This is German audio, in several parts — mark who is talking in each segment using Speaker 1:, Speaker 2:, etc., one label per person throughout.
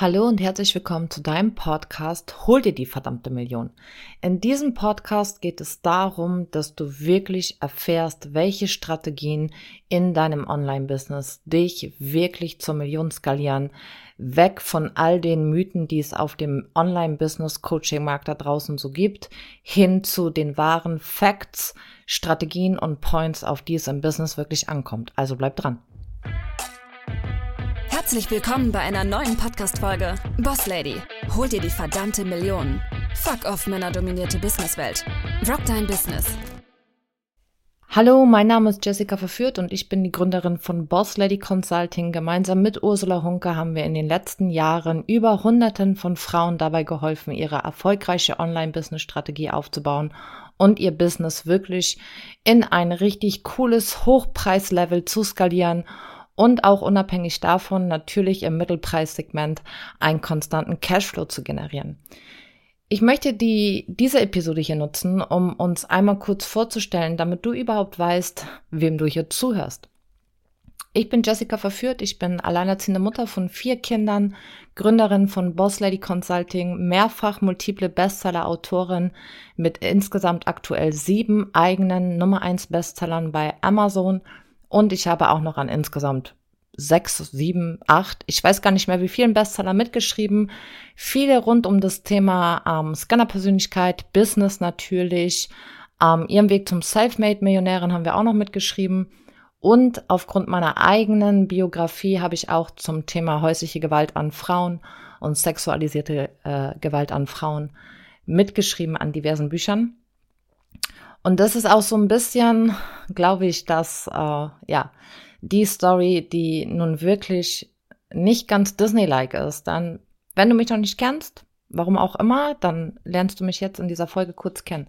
Speaker 1: Hallo und herzlich willkommen zu deinem Podcast Hol dir die verdammte Million. In diesem Podcast geht es darum, dass du wirklich erfährst, welche Strategien in deinem Online-Business dich wirklich zur Million skalieren, weg von all den Mythen, die es auf dem Online-Business-Coaching-Markt da draußen so gibt, hin zu den wahren Facts, Strategien und Points, auf die es im Business wirklich ankommt. Also bleib dran.
Speaker 2: Herzlich willkommen bei einer neuen Podcast-Folge. Boss Lady, hol dir die verdammte Million. Fuck off, männerdominierte Businesswelt. Rock dein Business.
Speaker 1: Hallo, mein Name ist Jessica Verführt und ich bin die Gründerin von Boss Lady Consulting. Gemeinsam mit Ursula Hunke haben wir in den letzten Jahren über Hunderten von Frauen dabei geholfen, ihre erfolgreiche Online-Business-Strategie aufzubauen und ihr Business wirklich in ein richtig cooles Hochpreislevel zu skalieren und auch unabhängig davon natürlich im Mittelpreissegment einen konstanten Cashflow zu generieren. Ich möchte die, diese Episode hier nutzen, um uns einmal kurz vorzustellen, damit du überhaupt weißt, wem du hier zuhörst. Ich bin Jessica Verführt, ich bin alleinerziehende Mutter von vier Kindern, Gründerin von Boss Lady Consulting, mehrfach multiple Bestseller-Autorin mit insgesamt aktuell sieben eigenen Nummer eins Bestsellern bei Amazon und ich habe auch noch an insgesamt sechs, sieben, acht, ich weiß gar nicht mehr wie vielen Bestseller mitgeschrieben. Viele rund um das Thema ähm, Scanner-Persönlichkeit, Business natürlich. Ähm, ihrem Weg zum Selfmade-Millionärin haben wir auch noch mitgeschrieben. Und aufgrund meiner eigenen Biografie habe ich auch zum Thema häusliche Gewalt an Frauen und sexualisierte äh, Gewalt an Frauen mitgeschrieben an diversen Büchern. Und das ist auch so ein bisschen, glaube ich, dass, äh, ja, die Story, die nun wirklich nicht ganz Disney-like ist. Dann, wenn du mich noch nicht kennst, warum auch immer, dann lernst du mich jetzt in dieser Folge kurz kennen.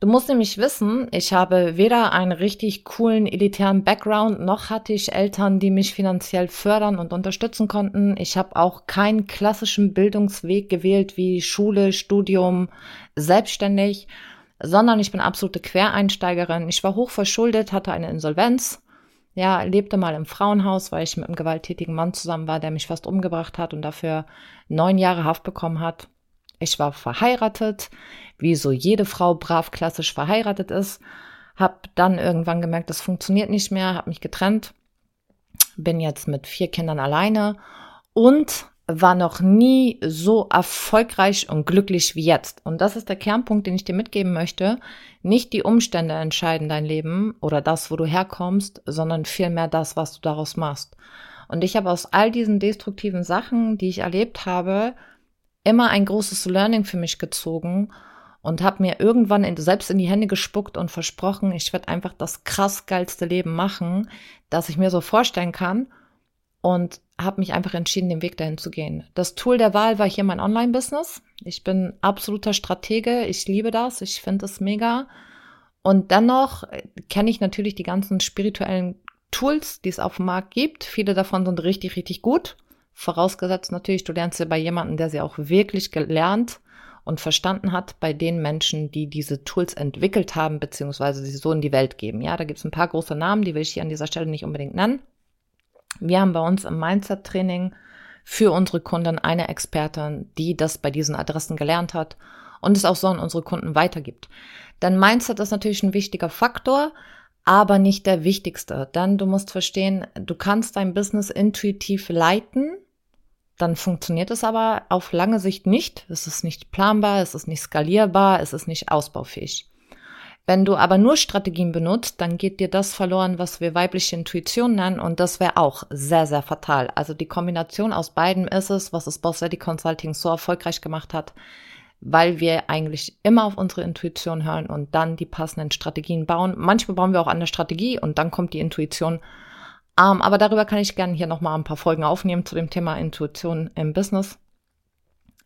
Speaker 1: Du musst nämlich wissen, ich habe weder einen richtig coolen elitären Background, noch hatte ich Eltern, die mich finanziell fördern und unterstützen konnten. Ich habe auch keinen klassischen Bildungsweg gewählt wie Schule, Studium, selbstständig sondern ich bin absolute Quereinsteigerin. Ich war hoch verschuldet, hatte eine Insolvenz, ja, lebte mal im Frauenhaus, weil ich mit einem gewalttätigen Mann zusammen war, der mich fast umgebracht hat und dafür neun Jahre Haft bekommen hat. Ich war verheiratet, wie so jede Frau brav klassisch verheiratet ist. Hab dann irgendwann gemerkt, das funktioniert nicht mehr, hab mich getrennt, bin jetzt mit vier Kindern alleine und war noch nie so erfolgreich und glücklich wie jetzt. Und das ist der Kernpunkt, den ich dir mitgeben möchte. Nicht die Umstände entscheiden dein Leben oder das, wo du herkommst, sondern vielmehr das, was du daraus machst. Und ich habe aus all diesen destruktiven Sachen, die ich erlebt habe, immer ein großes Learning für mich gezogen und habe mir irgendwann in, selbst in die Hände gespuckt und versprochen, ich werde einfach das krass geilste Leben machen, das ich mir so vorstellen kann und habe mich einfach entschieden, den Weg dahin zu gehen. Das Tool der Wahl war hier mein Online-Business. Ich bin absoluter Stratege. Ich liebe das. Ich finde es mega. Und dennoch kenne ich natürlich die ganzen spirituellen Tools, die es auf dem Markt gibt. Viele davon sind richtig, richtig gut. Vorausgesetzt natürlich, du lernst sie bei jemandem, der sie auch wirklich gelernt und verstanden hat, bei den Menschen, die diese Tools entwickelt haben, beziehungsweise sie so in die Welt geben. Ja, da gibt es ein paar große Namen, die will ich hier an dieser Stelle nicht unbedingt nennen. Wir haben bei uns im Mindset-Training für unsere Kunden eine Expertin, die das bei diesen Adressen gelernt hat und es auch so an unsere Kunden weitergibt. Denn Mindset ist natürlich ein wichtiger Faktor, aber nicht der wichtigste. Denn du musst verstehen, du kannst dein Business intuitiv leiten, dann funktioniert es aber auf lange Sicht nicht. Es ist nicht planbar, es ist nicht skalierbar, es ist nicht ausbaufähig. Wenn du aber nur Strategien benutzt, dann geht dir das verloren, was wir weibliche Intuition nennen und das wäre auch sehr, sehr fatal. Also die Kombination aus beiden ist es, was das Boss Lady Consulting so erfolgreich gemacht hat, weil wir eigentlich immer auf unsere Intuition hören und dann die passenden Strategien bauen. Manchmal bauen wir auch an der Strategie und dann kommt die Intuition. Um, ähm, aber darüber kann ich gerne hier nochmal ein paar Folgen aufnehmen zu dem Thema Intuition im Business.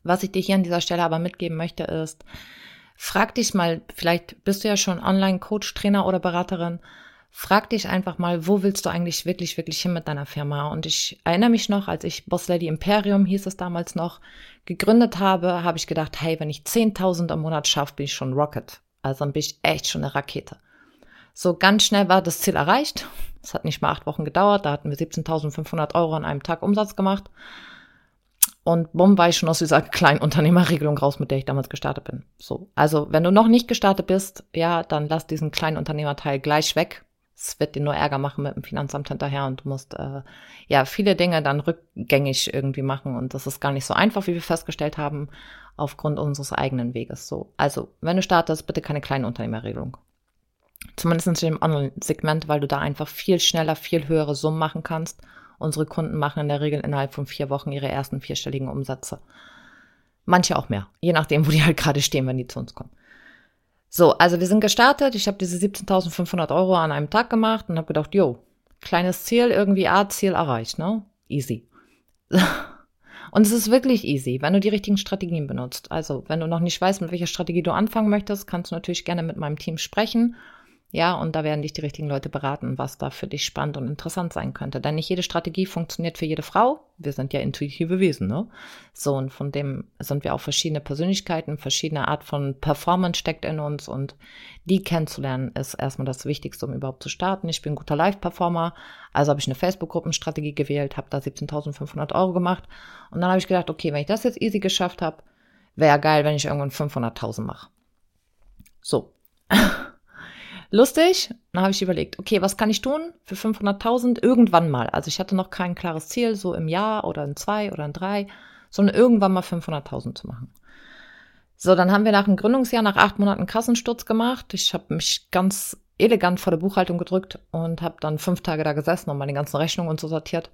Speaker 1: Was ich dir hier an dieser Stelle aber mitgeben möchte, ist, Frag dich mal, vielleicht bist du ja schon Online-Coach, Trainer oder Beraterin. Frag dich einfach mal, wo willst du eigentlich wirklich, wirklich hin mit deiner Firma? Und ich erinnere mich noch, als ich Boss Lady Imperium, hieß es damals noch, gegründet habe, habe ich gedacht, hey, wenn ich 10.000 im Monat schaffe, bin ich schon Rocket. Also dann bin ich echt schon eine Rakete. So ganz schnell war das Ziel erreicht. Es hat nicht mal acht Wochen gedauert. Da hatten wir 17.500 Euro an einem Tag Umsatz gemacht. Und bumm, war ich schon aus dieser kleinen Unternehmerregelung raus, mit der ich damals gestartet bin. So. Also, wenn du noch nicht gestartet bist, ja, dann lass diesen kleinen Unternehmerteil gleich weg. Es wird dir nur Ärger machen mit dem Finanzamt hinterher und du musst, äh, ja, viele Dinge dann rückgängig irgendwie machen. Und das ist gar nicht so einfach, wie wir festgestellt haben, aufgrund unseres eigenen Weges. So. Also, wenn du startest, bitte keine kleine Unternehmerregelung. Zumindest in dem Online-Segment, weil du da einfach viel schneller, viel höhere Summen machen kannst Unsere Kunden machen in der Regel innerhalb von vier Wochen ihre ersten vierstelligen Umsätze. Manche auch mehr, je nachdem, wo die halt gerade stehen, wenn die zu uns kommen. So, also wir sind gestartet. Ich habe diese 17.500 Euro an einem Tag gemacht und habe gedacht, jo, kleines Ziel, irgendwie A-Ziel erreicht, ne? Easy. Und es ist wirklich easy, wenn du die richtigen Strategien benutzt. Also, wenn du noch nicht weißt, mit welcher Strategie du anfangen möchtest, kannst du natürlich gerne mit meinem Team sprechen ja, und da werden dich die richtigen Leute beraten, was da für dich spannend und interessant sein könnte. Denn nicht jede Strategie funktioniert für jede Frau. Wir sind ja intuitive Wesen, ne? So, und von dem sind wir auch verschiedene Persönlichkeiten, verschiedene Art von Performance steckt in uns und die kennenzulernen ist erstmal das Wichtigste, um überhaupt zu starten. Ich bin ein guter Live-Performer, also habe ich eine Facebook-Gruppenstrategie gewählt, habe da 17.500 Euro gemacht und dann habe ich gedacht, okay, wenn ich das jetzt easy geschafft habe, wäre geil, wenn ich irgendwann 500.000 mache. So. Lustig. Dann habe ich überlegt, okay, was kann ich tun für 500.000 irgendwann mal? Also ich hatte noch kein klares Ziel, so im Jahr oder in zwei oder in drei, sondern irgendwann mal 500.000 zu machen. So, dann haben wir nach dem Gründungsjahr, nach acht Monaten Kassensturz gemacht. Ich habe mich ganz elegant vor der Buchhaltung gedrückt und habe dann fünf Tage da gesessen und meine ganzen Rechnungen und so sortiert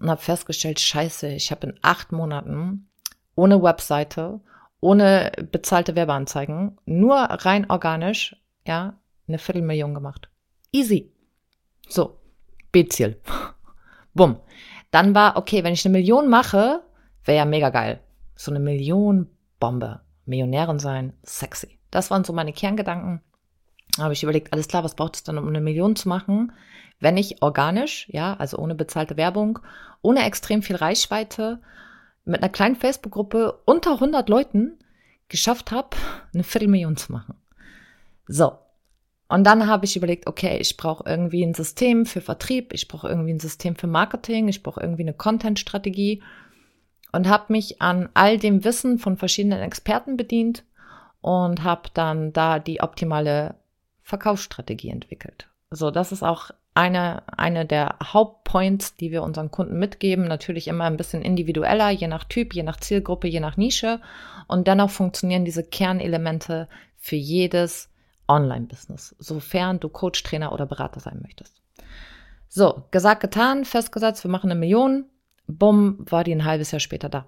Speaker 1: und habe festgestellt, scheiße, ich habe in acht Monaten ohne Webseite, ohne bezahlte Werbeanzeigen, nur rein organisch, ja, eine Viertelmillion gemacht. Easy. So, B-Ziel. Bumm. Dann war, okay, wenn ich eine Million mache, wäre ja mega geil. So eine Million Bombe. Millionärin sein, sexy. Das waren so meine Kerngedanken. Da habe ich überlegt, alles klar, was braucht es dann, um eine Million zu machen? Wenn ich organisch, ja, also ohne bezahlte Werbung, ohne extrem viel Reichweite, mit einer kleinen Facebook-Gruppe unter 100 Leuten geschafft habe, eine Viertelmillion zu machen. So, und dann habe ich überlegt, okay, ich brauche irgendwie ein System für Vertrieb, ich brauche irgendwie ein System für Marketing, ich brauche irgendwie eine Content-Strategie und habe mich an all dem Wissen von verschiedenen Experten bedient und habe dann da die optimale Verkaufsstrategie entwickelt. So, das ist auch eine, eine der Hauptpoints, die wir unseren Kunden mitgeben. Natürlich immer ein bisschen individueller, je nach Typ, je nach Zielgruppe, je nach Nische. Und dennoch funktionieren diese Kernelemente für jedes Online-Business, sofern du Coach, Trainer oder Berater sein möchtest. So, gesagt, getan, festgesetzt, wir machen eine Million. Bumm, war die ein halbes Jahr später da.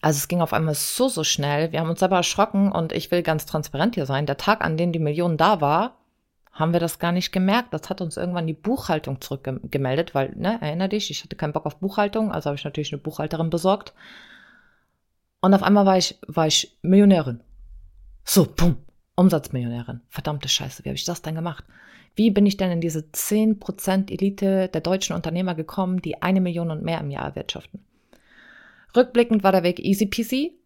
Speaker 1: Also es ging auf einmal so, so schnell. Wir haben uns selber erschrocken und ich will ganz transparent hier sein. Der Tag, an dem die Million da war, haben wir das gar nicht gemerkt. Das hat uns irgendwann die Buchhaltung zurückgemeldet, weil, ne, erinner dich, ich hatte keinen Bock auf Buchhaltung, also habe ich natürlich eine Buchhalterin besorgt. Und auf einmal war ich, war ich Millionärin. So, bumm. Umsatzmillionärin. Verdammte Scheiße, wie habe ich das denn gemacht? Wie bin ich denn in diese 10% Elite der deutschen Unternehmer gekommen, die eine Million und mehr im Jahr erwirtschaften? Rückblickend war der Weg easy peasy,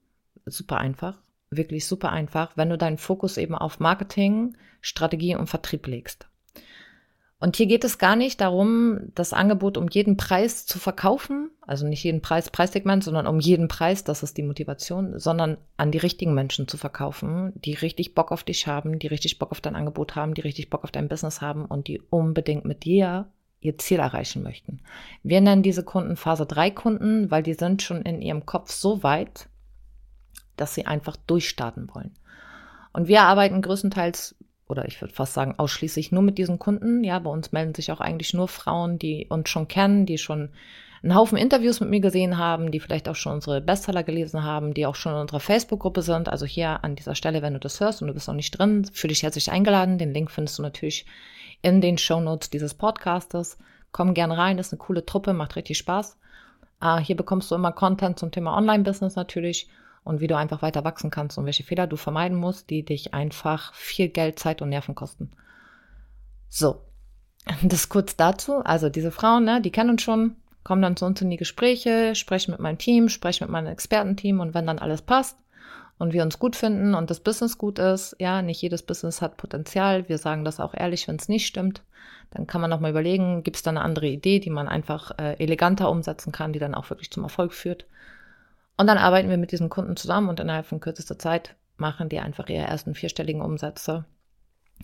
Speaker 1: super einfach, wirklich super einfach, wenn du deinen Fokus eben auf Marketing, Strategie und Vertrieb legst. Und hier geht es gar nicht darum, das Angebot um jeden Preis zu verkaufen, also nicht jeden Preis, Preissegment, sondern um jeden Preis, das ist die Motivation, sondern an die richtigen Menschen zu verkaufen, die richtig Bock auf dich haben, die richtig Bock auf dein Angebot haben, die richtig Bock auf dein Business haben und die unbedingt mit dir ihr Ziel erreichen möchten. Wir nennen diese Kunden Phase 3 Kunden, weil die sind schon in ihrem Kopf so weit, dass sie einfach durchstarten wollen. Und wir arbeiten größtenteils oder ich würde fast sagen ausschließlich nur mit diesen Kunden. Ja, bei uns melden sich auch eigentlich nur Frauen, die uns schon kennen, die schon einen Haufen Interviews mit mir gesehen haben, die vielleicht auch schon unsere Bestseller gelesen haben, die auch schon in unserer Facebook-Gruppe sind. Also hier an dieser Stelle, wenn du das hörst und du bist noch nicht drin, fühle dich herzlich eingeladen. Den Link findest du natürlich in den Show Notes dieses Podcastes. Komm gern rein, das ist eine coole Truppe, macht richtig Spaß. Uh, hier bekommst du immer Content zum Thema Online-Business natürlich und wie du einfach weiter wachsen kannst und welche Fehler du vermeiden musst, die dich einfach viel Geld, Zeit und Nerven kosten. So, das kurz dazu. Also diese Frauen, ne, die kennen uns schon, kommen dann zu uns in die Gespräche, sprechen mit meinem Team, sprechen mit meinem Expertenteam und wenn dann alles passt und wir uns gut finden und das Business gut ist, ja, nicht jedes Business hat Potenzial. Wir sagen das auch ehrlich, wenn es nicht stimmt. Dann kann man nochmal überlegen, gibt es da eine andere Idee, die man einfach äh, eleganter umsetzen kann, die dann auch wirklich zum Erfolg führt. Und dann arbeiten wir mit diesen Kunden zusammen und innerhalb von kürzester Zeit machen die einfach ihre ersten vierstelligen Umsätze.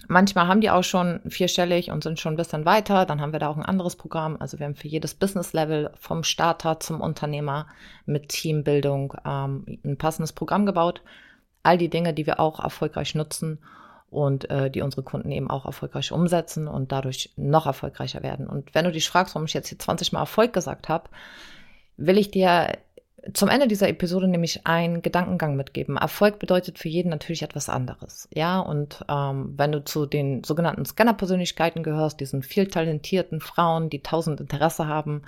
Speaker 1: Manchmal haben die auch schon vierstellig und sind schon ein bisschen weiter. Dann haben wir da auch ein anderes Programm. Also wir haben für jedes Business-Level vom Starter zum Unternehmer mit Teambildung ähm, ein passendes Programm gebaut. All die Dinge, die wir auch erfolgreich nutzen und äh, die unsere Kunden eben auch erfolgreich umsetzen und dadurch noch erfolgreicher werden. Und wenn du dich fragst, warum ich jetzt hier 20 Mal Erfolg gesagt habe, will ich dir zum Ende dieser Episode nämlich einen Gedankengang mitgeben. Erfolg bedeutet für jeden natürlich etwas anderes. Ja, und ähm, wenn du zu den sogenannten Scanner-Persönlichkeiten gehörst, diesen viel talentierten Frauen, die tausend Interesse haben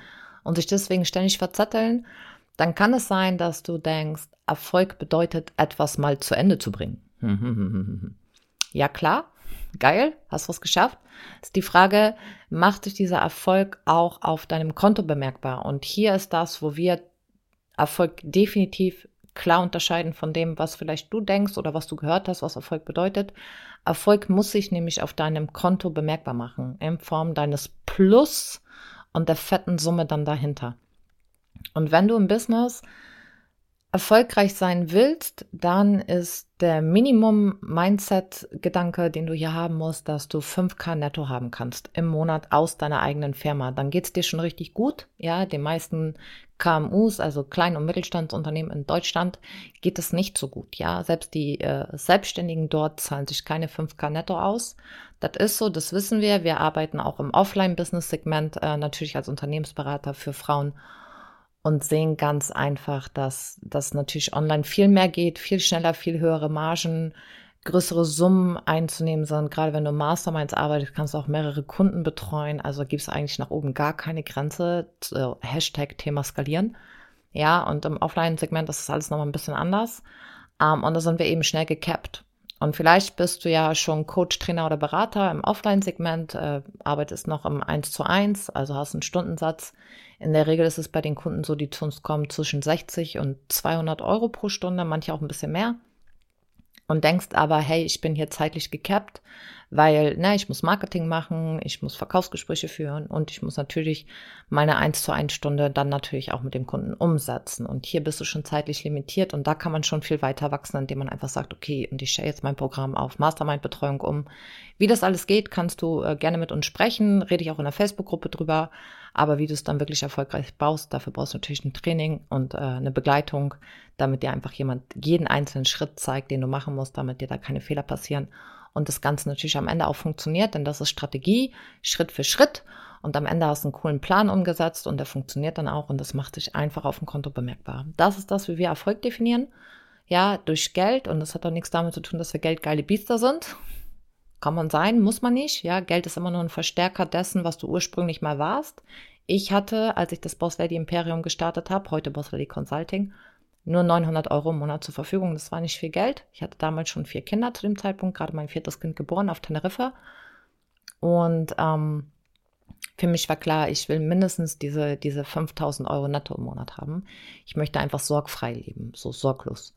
Speaker 1: und sich deswegen ständig verzetteln, dann kann es sein, dass du denkst, Erfolg bedeutet, etwas mal zu Ende zu bringen. ja, klar. Geil, hast was geschafft. Ist die Frage, macht sich dieser Erfolg auch auf deinem Konto bemerkbar? Und hier ist das, wo wir Erfolg definitiv klar unterscheiden von dem, was vielleicht du denkst oder was du gehört hast, was Erfolg bedeutet. Erfolg muss sich nämlich auf deinem Konto bemerkbar machen, in Form deines Plus und der fetten Summe dann dahinter. Und wenn du im Business erfolgreich sein willst, dann ist der Minimum-Mindset-Gedanke, den du hier haben musst, dass du 5K netto haben kannst im Monat aus deiner eigenen Firma. Dann geht es dir schon richtig gut. Ja, den meisten KMUs, also Klein- und Mittelstandsunternehmen in Deutschland, geht es nicht so gut. Ja, selbst die äh, Selbstständigen dort zahlen sich keine 5K netto aus. Das ist so, das wissen wir. Wir arbeiten auch im Offline-Business-Segment, äh, natürlich als Unternehmensberater für Frauen und sehen ganz einfach, dass das natürlich online viel mehr geht, viel schneller, viel höhere Margen, größere Summen einzunehmen sind. Gerade wenn du Masterminds arbeitest, kannst du auch mehrere Kunden betreuen. Also gibt es eigentlich nach oben gar keine Grenze. Hashtag Thema skalieren. Ja, und im Offline-Segment ist das alles nochmal ein bisschen anders. Um, ähm, und da sind wir eben schnell gecapped. Und vielleicht bist du ja schon Coach, Trainer oder Berater im Offline-Segment, äh, arbeitest noch im 1 zu 1, also hast einen Stundensatz. In der Regel ist es bei den Kunden so, die zu uns kommen zwischen 60 und 200 Euro pro Stunde, manche auch ein bisschen mehr. Und denkst aber, hey, ich bin hier zeitlich gekappt weil na, ich muss Marketing machen, ich muss Verkaufsgespräche führen und ich muss natürlich meine 1 zu 1 Stunde dann natürlich auch mit dem Kunden umsetzen. Und hier bist du schon zeitlich limitiert und da kann man schon viel weiter wachsen, indem man einfach sagt, okay, und ich stelle jetzt mein Programm auf Mastermind-Betreuung um. Wie das alles geht, kannst du äh, gerne mit uns sprechen, rede ich auch in der Facebook-Gruppe drüber. Aber wie du es dann wirklich erfolgreich baust, dafür brauchst du natürlich ein Training und äh, eine Begleitung, damit dir einfach jemand jeden einzelnen Schritt zeigt, den du machen musst, damit dir da keine Fehler passieren und das Ganze natürlich am Ende auch funktioniert, denn das ist Strategie, Schritt für Schritt. Und am Ende hast du einen coolen Plan umgesetzt und der funktioniert dann auch und das macht sich einfach auf dem Konto bemerkbar. Das ist das, wie wir Erfolg definieren. Ja, durch Geld und das hat auch nichts damit zu tun, dass wir geldgeile Biester sind. Kann man sein, muss man nicht. Ja, Geld ist immer nur ein Verstärker dessen, was du ursprünglich mal warst. Ich hatte, als ich das Boss Lady Imperium gestartet habe, heute Boss Lady Consulting, nur 900 Euro im Monat zur Verfügung. Das war nicht viel Geld. Ich hatte damals schon vier Kinder zu dem Zeitpunkt, gerade mein viertes Kind geboren auf Teneriffa. Und ähm, für mich war klar, ich will mindestens diese, diese 5000 Euro netto im Monat haben. Ich möchte einfach sorgfrei leben, so sorglos.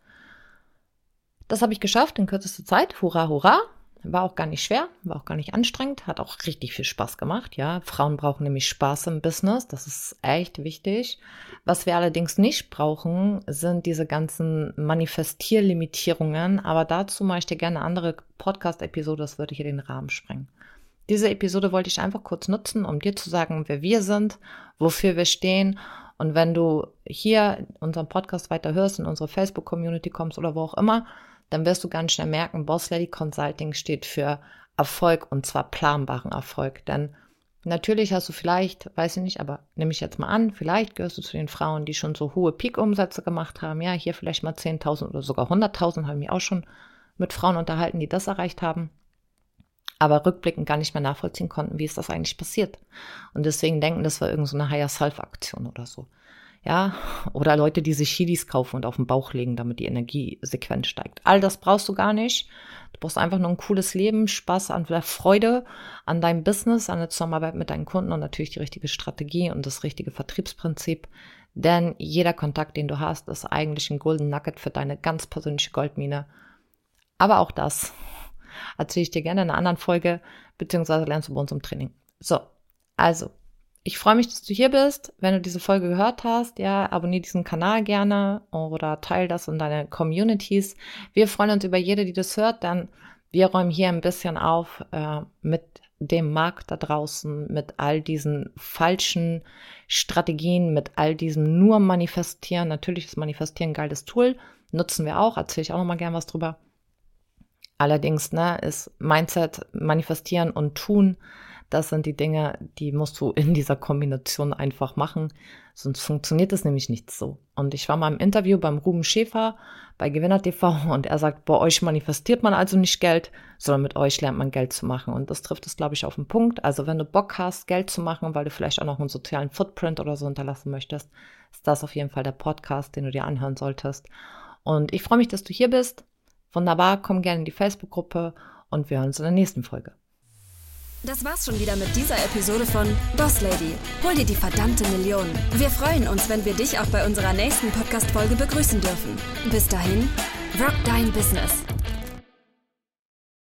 Speaker 1: Das habe ich geschafft in kürzester Zeit. Hurra, hurra. War auch gar nicht schwer, war auch gar nicht anstrengend, hat auch richtig viel Spaß gemacht, ja. Frauen brauchen nämlich Spaß im Business, das ist echt wichtig. Was wir allerdings nicht brauchen, sind diese ganzen Manifestierlimitierungen, aber dazu mache ich dir gerne andere Podcast-Episode, das würde hier den Rahmen sprengen. Diese Episode wollte ich einfach kurz nutzen, um dir zu sagen, wer wir sind, wofür wir stehen und wenn du hier unseren Podcast weiter hörst, in unsere Facebook-Community kommst oder wo auch immer, dann wirst du ganz schnell merken, Boss Lady Consulting steht für Erfolg und zwar planbaren Erfolg. Denn natürlich hast du vielleicht, weiß ich nicht, aber nehme ich jetzt mal an, vielleicht gehörst du zu den Frauen, die schon so hohe Peak-Umsätze gemacht haben. Ja, hier vielleicht mal 10.000 oder sogar 100.000, habe ich mich auch schon mit Frauen unterhalten, die das erreicht haben. Aber rückblickend gar nicht mehr nachvollziehen konnten, wie ist das eigentlich passiert. Und deswegen denken, das war irgendeine so Higher Self-Aktion oder so. Ja, oder Leute, die sich Chilis kaufen und auf den Bauch legen, damit die Energiesequenz steigt. All das brauchst du gar nicht. Du brauchst einfach nur ein cooles Leben, Spaß an der Freude an deinem Business, an der Zusammenarbeit mit deinen Kunden und natürlich die richtige Strategie und das richtige Vertriebsprinzip. Denn jeder Kontakt, den du hast, ist eigentlich ein Golden Nugget für deine ganz persönliche Goldmine. Aber auch das erzähle ich dir gerne in einer anderen Folge, beziehungsweise lernst du bei uns im Training. So, also Ich freue mich, dass du hier bist. Wenn du diese Folge gehört hast, ja, abonniere diesen Kanal gerne oder teile das in deine Communities. Wir freuen uns über jede, die das hört, denn wir räumen hier ein bisschen auf äh, mit dem Markt da draußen, mit all diesen falschen Strategien, mit all diesem nur Manifestieren. Natürlich ist Manifestieren ein geiles Tool, nutzen wir auch, erzähle ich auch nochmal gern was drüber. Allerdings ne, ist Mindset, Manifestieren und Tun das sind die Dinge, die musst du in dieser Kombination einfach machen, sonst funktioniert es nämlich nicht so. Und ich war mal im Interview beim Ruben Schäfer bei Gewinner TV und er sagt, bei euch manifestiert man also nicht Geld, sondern mit euch lernt man Geld zu machen. Und das trifft es, glaube ich, auf den Punkt. Also wenn du Bock hast, Geld zu machen, weil du vielleicht auch noch einen sozialen Footprint oder so hinterlassen möchtest, ist das auf jeden Fall der Podcast, den du dir anhören solltest. Und ich freue mich, dass du hier bist. Wunderbar, komm gerne in die Facebook-Gruppe und wir hören uns in der nächsten Folge.
Speaker 2: Das war's schon wieder mit dieser Episode von Boss Lady. Hol dir die verdammte Million. Wir freuen uns, wenn wir dich auch bei unserer nächsten Podcast-Folge begrüßen dürfen. Bis dahin, rock dein Business.